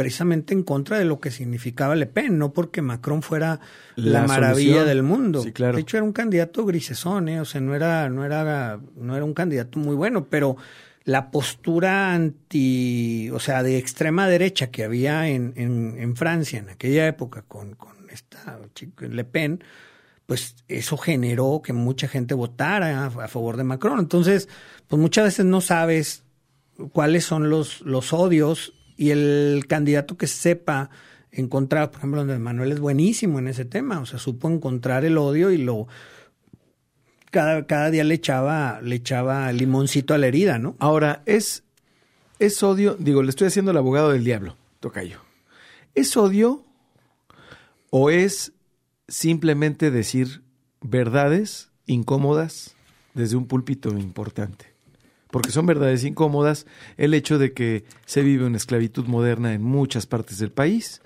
precisamente en contra de lo que significaba Le Pen, no porque Macron fuera la, maravilla del mundo. Sí, claro. De hecho era un candidato grisesón, ¿eh? o sea, no era, no era, no era un candidato muy bueno, pero la postura anti, o sea, de extrema derecha que había en, en, en Francia en aquella época con, con esta Le Pen, pues eso generó que mucha gente votara a, favor de Macron. Entonces, pues muchas veces no sabes cuáles son los, los odios y el candidato que sepa encontrar, por ejemplo, donde Manuel es buenísimo en ese tema, o sea, supo encontrar el odio y lo cada, cada día le echaba, le echaba limoncito a la herida, ¿no? Ahora, es, es odio, digo, le estoy haciendo el abogado del diablo, Tocayo. ¿Es odio o es simplemente decir verdades incómodas desde un púlpito importante. Porque son verdades incómodas el hecho de que se vive una esclavitud moderna en muchas partes del país,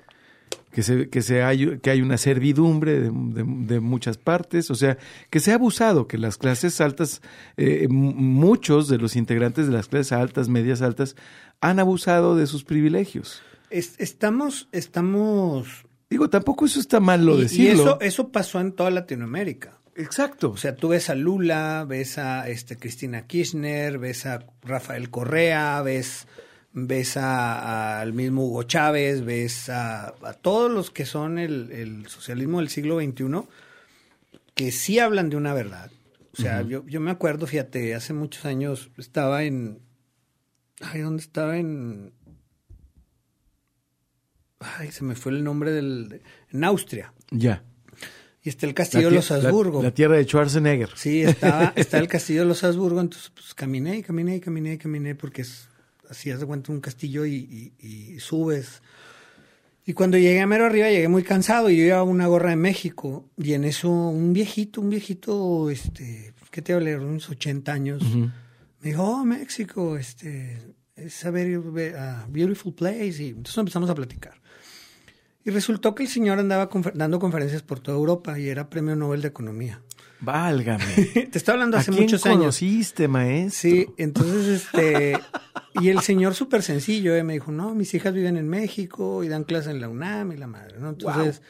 que, se, que, se hay, que hay una servidumbre de, muchas partes, o sea, que se ha abusado, que las clases altas, eh, muchos de los integrantes de las clases altas, medias altas, han abusado de sus privilegios. estamos, estamos Digo, tampoco eso está mal lo decirlo. Y eso, eso pasó en toda Latinoamérica. Exacto. O sea, tú ves a Lula, ves a este, Cristina Kirchner, ves a Rafael Correa, ves, ves al mismo Hugo Chávez, ves a, todos los que son el, socialismo del siglo XXI, que sí hablan de una verdad. O sea, yo, yo me acuerdo, fíjate, hace muchos años estaba en... Ay, ¿dónde estaba? En, ay, se me fue el nombre del, en Austria. Ya. Y está el castillo de los Habsburgo. La, tierra de Schwarzenegger. Sí, estaba, está el castillo de los Habsburgo, entonces pues caminé y caminé y caminé y caminé porque es, así hace cuenta un castillo y, y, subes. Y cuando llegué a mero arriba llegué muy cansado y yo llevaba una gorra de México y en eso un viejito, un viejito, este, ¿qué te hablé? Unos 80 años. Me dijo, oh, México, este, es a very, beautiful place. Y entonces empezamos a platicar. Y resultó que el señor andaba dando conferencias por toda Europa y era premio Nobel de Economía. Válgame. Te estoy hablando hace ¿A muchos quién años. conociste, maestro? Sí, entonces, este. y el señor súper sencillo, ¿eh? me dijo: No, mis hijas viven en México y dan clases en la UNAM y la madre, ¿no? Entonces.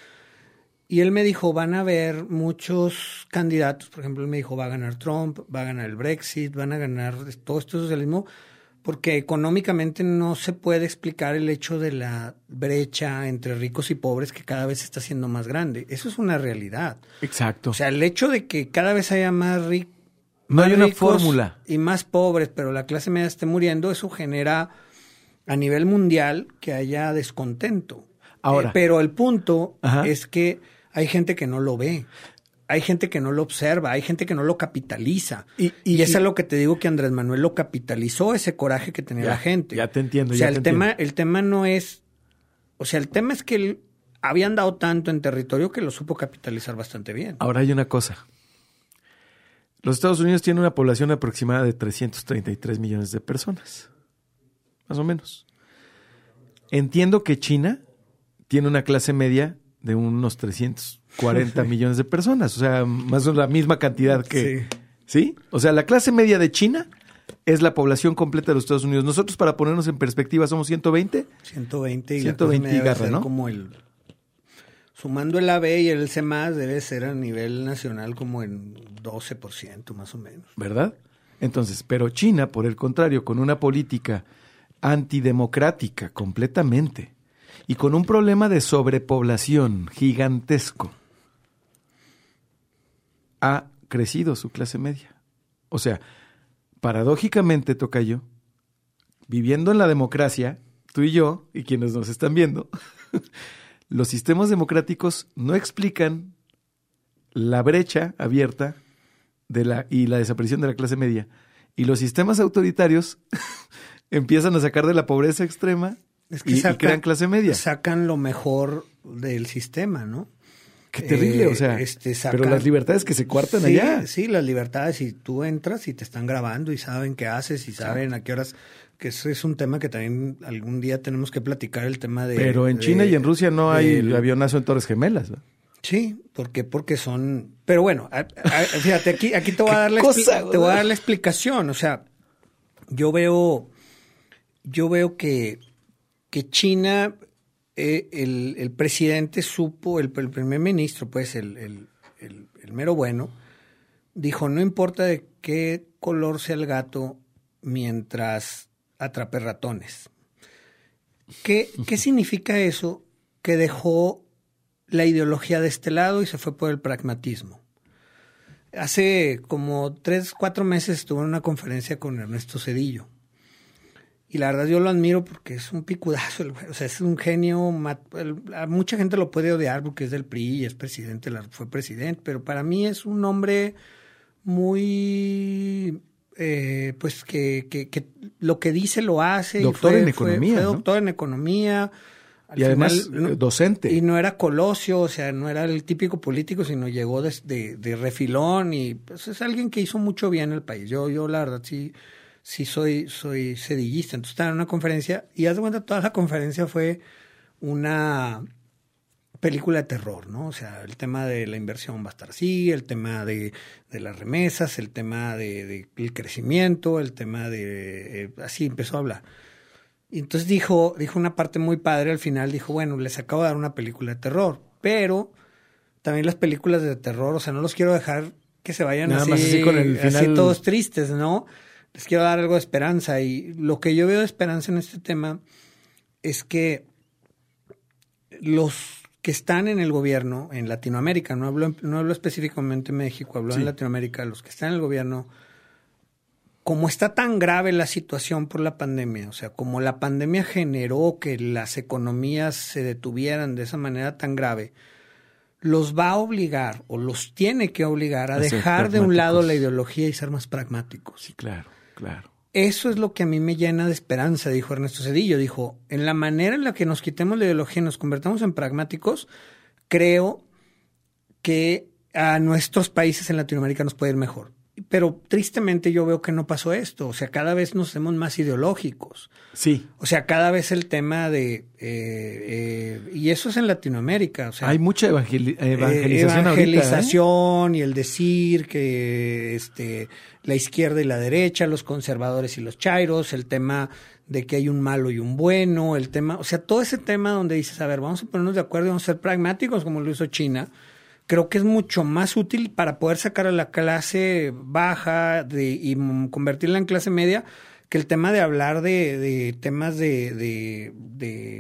Y él me dijo: Van a haber muchos candidatos. Por ejemplo, él me dijo: Va a ganar Trump, va a ganar el Brexit, van a ganar todo esto socialismo porque económicamente no se puede explicar el hecho de la brecha entre ricos y pobres que cada vez está siendo más grande. Eso es una realidad. Exacto. O sea, el hecho de que cada vez haya más ricos no hay una fórmula y más pobres, pero la clase media esté muriendo, eso genera a nivel mundial que haya descontento. Ahora, eh, pero el punto es que hay gente que no lo ve hay gente que no lo observa, hay gente que no lo capitaliza. Y, y, eso es lo que te digo que Andrés Manuel lo capitalizó, ese coraje que tenía la gente. Ya te entiendo. O sea, el, tema, el tema no es. O sea, el tema es que él había andado tanto en territorio que lo supo capitalizar bastante bien. Ahora hay una cosa. Los Estados Unidos tienen una población aproximada de 333 millones de personas. Más o menos. Entiendo que China tiene una clase media de unos 340 millones de personas. O sea, más o menos la misma cantidad que... Sí. O sea, la clase media de China es la población completa de los Estados Unidos. Nosotros, para ponernos en perspectiva, somos 120. 120 y 120 y garra, ¿no? Como el, sumando el AB y el C debe ser a nivel nacional como en 12% más o menos. ¿Verdad? Entonces, pero China, por el contrario, con una política antidemocrática completamente y con un problema de sobrepoblación gigantesco, ha crecido su clase media. O sea, paradójicamente, Tocayo, viviendo en la democracia, tú y yo, y quienes nos están viendo, los sistemas democráticos no explican la brecha abierta de la, y la desaparición de la clase media. Y los sistemas autoritarios empiezan a sacar de la pobreza extrema y, crean clase media. Sacan lo mejor del sistema, ¿no? Qué terrible, o sea. Eh, este, pero las libertades que se cuartan allá. Sí, las libertades, y tú entras y te están grabando y saben qué haces y saben a qué horas. Que eso es un tema que también algún día tenemos que platicar, el tema de. Pero en China y en Rusia no hay avionazo en Torres Gemelas. ¿no? Sí, porque porque son. Pero bueno, fíjate, aquí, aquí te voy a dar la te voy a dar la explicación. O sea, yo veo. Yo veo que, que China eh, el, presidente supo, el, primer ministro, pues el, el, mero bueno, dijo, no importa de qué color sea el gato mientras atrape ratones. ¿Qué, ¿Qué significa eso? Que dejó la ideología de este lado y se fue por el pragmatismo. Hace como tres, cuatro meses estuve en una conferencia con Ernesto Cedillo y la verdad yo lo admiro porque es un picudazo, o sea, es un genio. mucha gente lo puede odiar porque es del PRI y es presidente, fue presidente, pero para mí es un hombre muy eh, pues que, que, lo que dice lo hace. Doctor en economía. Fue, doctor en economía. y además docente. Y no era colosio, o sea, no era el típico político, sino llegó de, de, refilón y pues, es alguien que hizo mucho bien el país. Yo, yo la verdad sí sí soy, soy sedillista. Entonces estaba en una conferencia y haz de cuenta, toda la conferencia fue una película de terror, ¿no? O sea, el tema de la inversión va a estar así, el tema de, de las remesas, el tema del de, crecimiento, el tema de... Eh, así empezó a hablar. Y entonces dijo, dijo una parte muy padre al final, dijo, bueno, les acabo de dar una película de terror, pero también las películas de terror, o sea, no los quiero dejar que se vayan así, así, con el final... así todos tristes, ¿no? Les quiero dar algo de esperanza. Y lo que yo veo de esperanza en este tema es que los que están en el gobierno, en Latinoamérica, no hablo, no hablo específicamente en México, hablo en Latinoamérica, los que están en el gobierno, como está tan grave la situación por la pandemia, o sea, como la pandemia generó que las economías se detuvieran de esa manera tan grave, los va a obligar o los tiene que obligar a, dejar de un lado la ideología y ser más pragmáticos. Sí, claro. Claro. Eso es lo que a mí me llena de esperanza, dijo Ernesto Cedillo. Dijo, en la manera en la que nos quitemos la ideología y nos convertamos en pragmáticos, creo que a nuestros países en Latinoamérica nos puede ir mejor. Pero tristemente yo veo que no pasó esto. O sea, cada vez nos hacemos más ideológicos. Sí. O sea, cada vez el tema de... Eh, eh, y eso es en Latinoamérica. O sea, Hay mucha evangelización. evangelización y el decir que este, la izquierda y la derecha, los conservadores y los chairos, el tema de que hay un malo y un bueno, el tema... O sea, todo ese tema donde dices, a ver, vamos a ponernos de acuerdo y vamos a ser pragmáticos como lo hizo China creo que es mucho más útil para poder sacar a la clase baja de, y convertirla en clase media que el tema de hablar de, de temas de, de,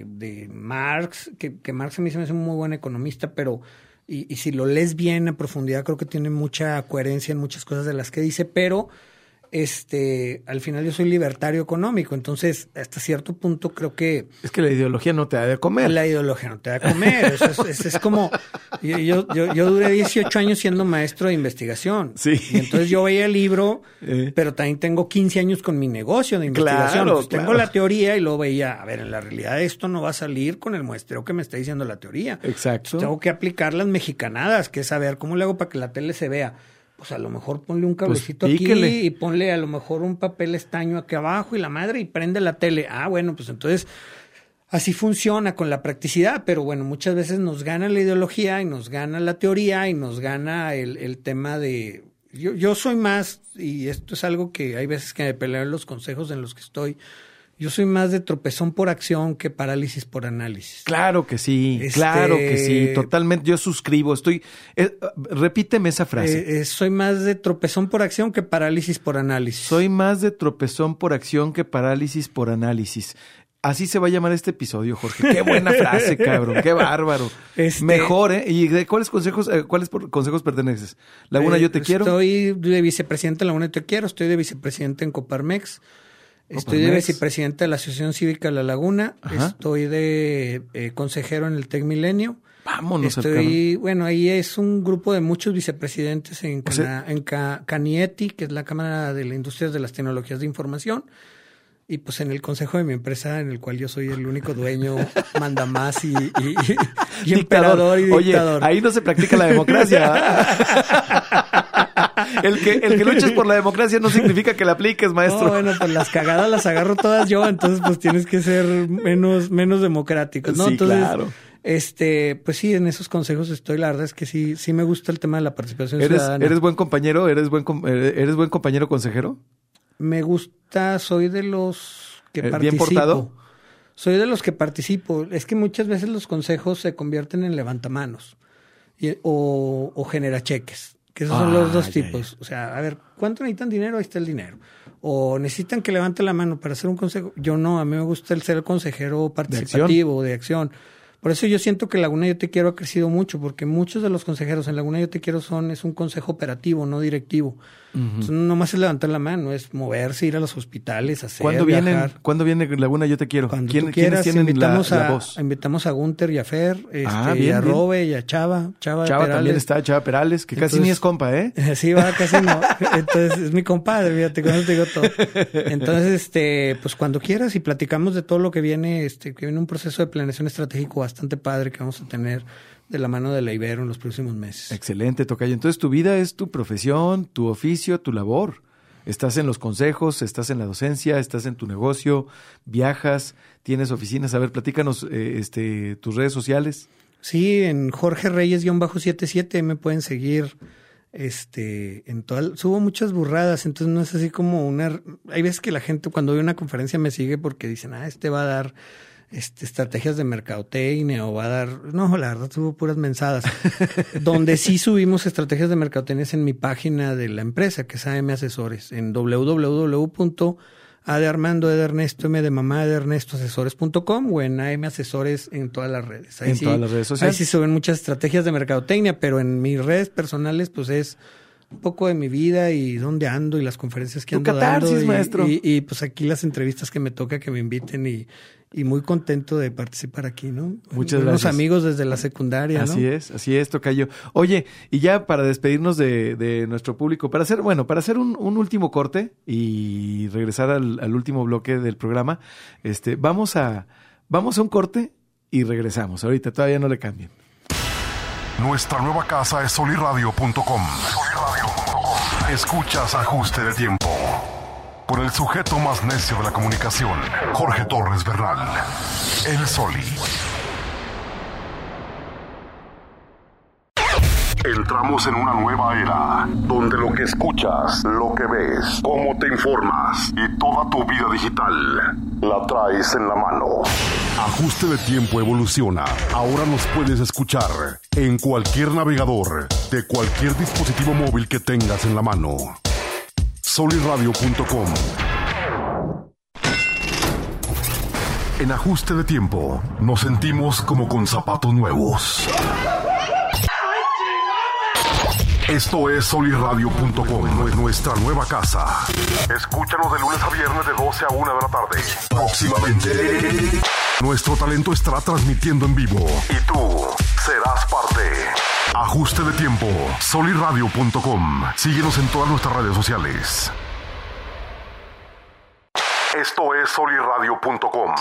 de, Marx, que, que, Marx a mí se me hace un muy buen economista, pero y, y si lo lees bien a profundidad creo que tiene mucha coherencia en muchas cosas de las que dice, pero este, al final yo soy libertario económico, entonces hasta cierto punto creo que... Es que la ideología no te da de comer. La ideología no te da de comer, es, es, como... Yo, yo, yo, duré 18 años siendo maestro de investigación. Sí. Y entonces yo veía el libro, eh. pero también tengo 15 años con mi negocio de investigación. Claro, Tengo la teoría y luego veía, a ver, en la realidad esto no va a salir con el muestreo que me está diciendo la teoría. Exacto. tengo que aplicar las mexicanadas, que es saber cómo le hago para que la tele se vea pues a lo mejor ponle un cablecito Pues, aquí y ponle a lo mejor un papel estaño aquí abajo y la madre y prende la tele. Ah, bueno, pues entonces así funciona con la practicidad, pero bueno, muchas veces nos gana la ideología y nos gana la teoría y nos gana el, el tema de... Yo, yo soy más, y esto es algo que hay veces que me pelean los consejos en los que estoy, yo soy más de tropezón por acción que parálisis por análisis. Claro que sí, Este- claro que sí, totalmente. Yo suscribo, estoy. eh, repíteme esa frase. Eh, eh, soy más de tropezón por acción que parálisis por análisis. Soy más de tropezón por acción que parálisis por análisis. Así se va a llamar este episodio, Jorge. Qué buena frase, cabrón. Qué bárbaro. Este- Mejor, ¿eh? ¿Y de cuáles consejos, eh, cuáles por- consejos perteneces? Laguna, Eh, yo te quiero. Estoy de vicepresidente en Laguna Yo Te Quiero, estoy de vicepresidente en Coparmex, estoy de vicepresidente de la Asociación Cívica La Laguna, Ajá. estoy de eh, consejero en el TEC Milenio. Vámonos Estoy, bueno, ahí es un grupo de muchos vicepresidentes en, O sea- Cana- en Ca- Canieti, que es la Cámara de la Industria de las Tecnologías de Información. Y pues en el consejo de mi empresa, en el cual yo soy el único dueño, manda más y, y- y- y Oye, dictador. ahí no se practica la democracia. el, que, el que luches por la democracia no significa que la apliques, maestro. No, bueno, pues las cagadas las agarro todas yo, entonces pues tienes que ser menos, menos democrático, ¿no? Sí, entonces, claro. este, pues sí, en esos consejos estoy, la verdad es que sí, sí me gusta el tema de la participación ¿Eres, ciudadana. ¿Eres buen compañero? ¿Eres buen, com- eh, ¿Eres buen compañero consejero? Me gusta, soy de los que ¿bien participo. portado? Soy de los que participo. Es que muchas veces los consejos se convierten en levantamanos y- o, o genera cheques, que esos son Ah, los dos ya, tipos. O sea, a ver, ¿cuánto necesitan dinero? Ahí está el dinero. O necesitan que levante la mano para hacer un consejo. Yo no, a mí me gusta el ser el consejero participativo, de acción. Por eso yo siento que Laguna Yo Te Quiero ha crecido mucho, porque muchos de los consejeros en Laguna Yo Te Quiero son, es un consejo operativo, no directivo. Entonces, no más es levantar la mano, es moverse, ir a los hospitales, hacer, ¿Cuándo viajar. vienen? ¿Cuándo viene Laguna? Yo te quiero. Cuando ¿Quién- tú quieras, ¿Quiénes tienen invitamos, la a, voz? invitamos a Gunter y a Fer, este, Ah, y bien, a bien. Robe y a Chava. Chava, Chava Perales. también está, Chava Perales, que casi ni es compa, ¿eh? Sí, va, casi no. Entonces, es mi compadre, fíjate, eso te digo todo. Entonces, este, pues cuando quieras y platicamos de todo lo que viene, este, que viene un proceso de planeación estratégico bastante padre que vamos a tener de la mano de la Ibero en los próximos meses. Excelente, Tocayo. Entonces tu vida es tu profesión, tu oficio, tu labor. Estás en los consejos, estás en la docencia, estás en tu negocio, viajas, tienes oficinas. A ver, platícanos eh, este, tus redes sociales. Sí, en Jorge Reyes-77 me pueden seguir. Este, en toda, subo muchas burradas, entonces no es así como una. Hay veces que la gente cuando ve una conferencia me sigue porque dicen, ah, este va a dar este, estrategias de mercadotecnia o va a dar. No, la verdad subo puras mensadas. Donde sí subimos estrategias de mercadotecnia es en mi página de la empresa, que es AM Asesores, en www A de Armando, de Ernesto, M de mamá, de Ernesto, asesores.com o en AM Asesores en todas las redes. En todas las redes sociales. Ahí sí suben muchas estrategias de mercadotecnia, pero en mis redes personales, pues es un poco de mi vida y dónde ando y las conferencias que Tu ando catarsis, dando. y- maestro. Y, y, pues aquí las entrevistas que me toca que me inviten y, y muy contento de participar aquí, ¿no? Muchas Unos gracias. amigos desde la secundaria, ¿no? Así es, así es, Tocayo. Oye, y ya para despedirnos de, de nuestro público, para hacer, bueno, para hacer un, un último corte y regresar al, al último bloque del programa, este, vamos a, vamos a un corte y regresamos. Ahorita todavía no le cambien. Nuestra nueva casa es soliradio.com. Escuchas ajuste de tiempo. Con el sujeto más necio de la comunicación, Jorge Torres Bernal. El Soli. Entramos en una nueva era, donde lo que escuchas, lo que ves, cómo te informas y toda tu vida digital la traes en la mano. Ajuste de tiempo evoluciona. Ahora nos puedes escuchar en cualquier navegador, de cualquier dispositivo móvil que tengas en la mano. Soliradio.com En ajuste de tiempo, nos sentimos como con zapatos nuevos. Esto es soliradio.com, es nuestra nueva casa. Escúchanos de lunes a viernes de 12 a 1 de la tarde. Próximamente, nuestro talento estará transmitiendo en vivo y tú serás parte. Ajuste de tiempo, soliradio.com. Síguenos en todas nuestras redes sociales. Esto es soliradio.com.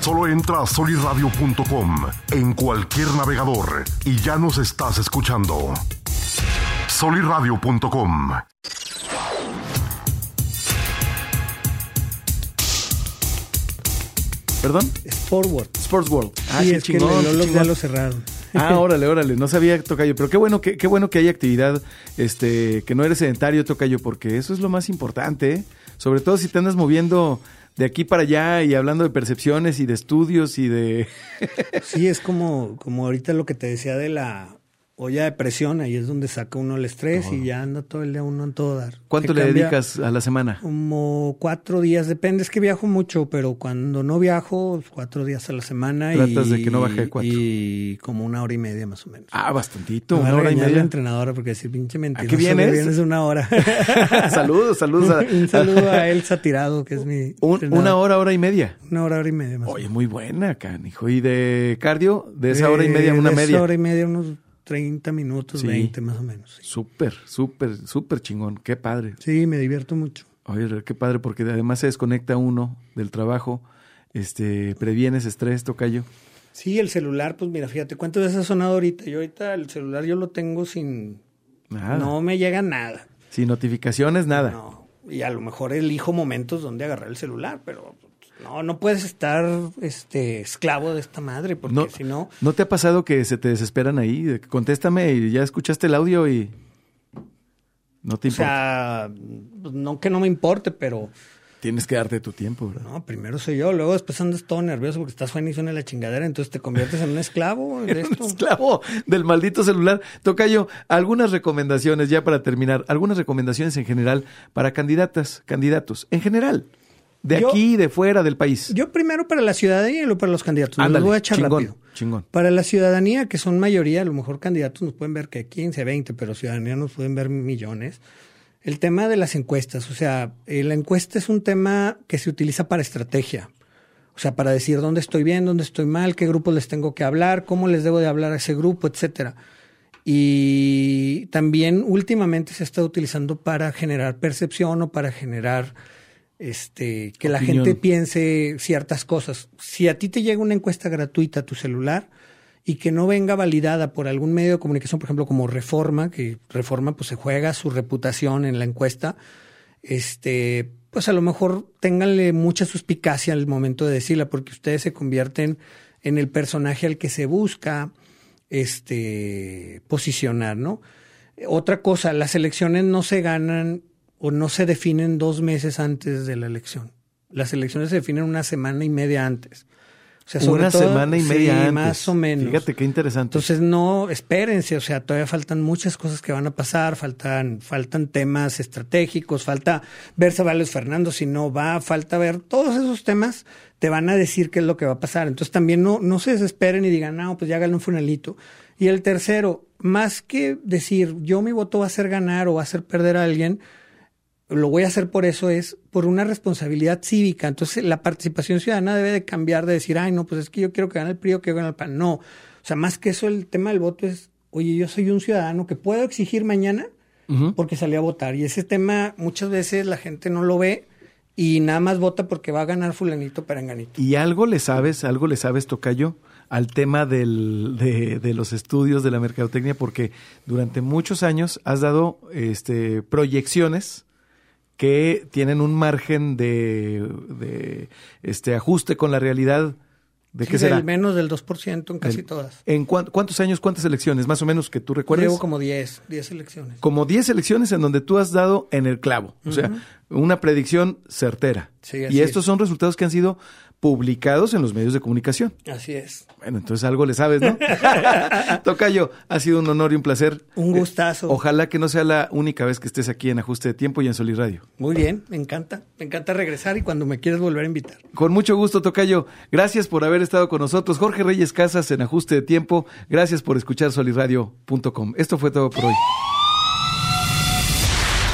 Solo entra a soliradio.com en cualquier navegador y ya nos estás escuchando. soliradio.com. ¿Perdón? Sport World. Sports World. Ah, sí, qué es chingón, que qué lo, lo, chingón. ya lo cerraron. Ah, órale, órale, no sabía Tocayo, pero qué bueno que qué bueno que hay actividad, este, que no eres sedentario Tocayo, porque eso es lo más importante, ¿eh? sobre todo si te andas moviendo de aquí para allá y hablando de percepciones y de estudios y de Sí, es como, como ahorita lo que te decía de la olla de presión, ahí es donde saca uno el estrés y ya anda todo el día uno en todo dar. ¿Cuánto le dedicas a la semana? Como cuatro días, depende, es que viajo mucho, pero cuando no viajo, cuatro días a la semana. Tratas y, de que no baje de cuatro. Y como una hora y media más o menos. Ah, bastantito, Me una hora y la media. entrenadora porque decir pinche mentira. ¿A qué vienes? Vienes de una hora. saludos, saludos a, Un saludo a Elsa Tirado, que es mi. Un- una hora, hora y media. Una hora, hora y media más. o Oye, muy buena, canijo. ¿Y de cardio? De esa hora y media, Eh, una de esa media. hora y media, unos 30 minutos, Sí. 20 más o menos. Sí. Súper, súper, súper chingón. Qué padre. Sí, me divierto mucho. Oye, qué padre, porque además se desconecta uno del trabajo, este, previenes estrés, tocayo. Sí, el celular, pues mira, fíjate, ¿cuántas veces ha sonado ahorita? Yo ahorita el celular yo lo tengo sin... Nada. No me llega nada. Sin notificaciones, nada. No. Y a lo mejor elijo momentos donde agarrar el celular, pero no, no puedes estar este esclavo de esta madre, porque No, si no... ¿No te ha pasado que se te desesperan ahí? Contéstame y ya escuchaste el audio y no te O importa. sea, pues, no que no me importe, pero Tienes que darte tu tiempo, ¿verdad? no, primero soy yo, luego después andas todo nervioso porque estás suena y suena la chingadera, entonces te conviertes en un esclavo de esto. Esclavo del maldito celular. Tocayo, algunas recomendaciones ya para terminar, algunas recomendaciones en general para candidatas, candidatos, en general, de Yo- aquí, de fuera del país. Yo primero para la ciudadanía y luego para los candidatos. Los Ándale, voy a echar chingón, rápido. chingón. Para la ciudadanía, que son mayoría, a lo mejor candidatos nos pueden ver que 15, 20, pero ciudadanía nos pueden ver millones. El tema de las encuestas, o sea, eh, la encuesta es un tema que se utiliza para estrategia. O sea, para decir dónde estoy bien, dónde estoy mal, qué grupos les tengo que hablar, cómo les debo de hablar a ese grupo, etcétera. Y también últimamente se está utilizando para generar percepción o para generar este que la gente piense ciertas cosas. Si a ti te llega una encuesta gratuita a tu celular y que no venga validada por algún medio de comunicación, por ejemplo, como Reforma, que Reforma pues se juega su reputación en la encuesta, este, pues a lo mejor ténganle mucha suspicacia al momento de decirla, porque ustedes se convierten en el personaje al que se busca este posicionar, ¿no? Otra cosa, las elecciones no se ganan o no se definen dos meses antes de la elección. Las elecciones se definen una semana y media antes. O sea, sobre Una todo- semana y media sí, antes. más o menos. Fíjate qué interesante. Entonces no, espérense, o sea, todavía faltan muchas cosas que van a pasar, faltan, faltan temas estratégicos, falta ver Ceballos Fernando si no va, falta ver todos esos temas, te van a decir qué es lo que va a pasar. Entonces también no, no se desesperen y digan, no, pues ya háganle un funelito. Y el tercero, más que decir, yo mi voto va a hacer ganar o va a hacer perder a alguien, lo voy a hacer por eso, es por una responsabilidad cívica. Entonces, la participación ciudadana debe de cambiar de decir, ay, no, pues es que yo quiero que gane el PRI o que gane el PAN. No. O sea, más que eso, el tema del voto es, oye, yo soy un ciudadano que puedo exigir mañana porque salí a votar. Y ese tema muchas veces la gente no lo ve y nada más vota porque va a ganar fulanito perenganito. ¿Y algo le sabes, algo le sabes, Tocayo, al tema del, de, de los estudios de la mercadotecnia? Porque durante muchos años has dado este, proyecciones que tienen un margen de, de este, ajuste con la realidad. ¿De Sí, qué será? del menos del 2% en casi todas. ¿En cuán- cuántos años, cuántas elecciones, más o menos, que tú recuerdes? Llevo como 10, 10 elecciones. como 10 elecciones en donde tú has dado en el clavo. O sea, una predicción certera. Sí, y estos es. son resultados que han sido publicados en los medios de comunicación. Así es. Bueno, entonces algo le sabes, ¿no? Tocayo, ha sido un honor y un placer. Un Eh, gustazo. ojalá que no sea la única vez que estés aquí en Ajuste de Tiempo y en Solid Radio. Muy bien, me encanta. Me encanta regresar y cuando me quieras volver a invitar. Con mucho gusto, Tocayo. Gracias por haber estado con nosotros. Jorge Reyes Casas en Ajuste de Tiempo. Gracias por escuchar solidradio.com. Esto fue todo por hoy.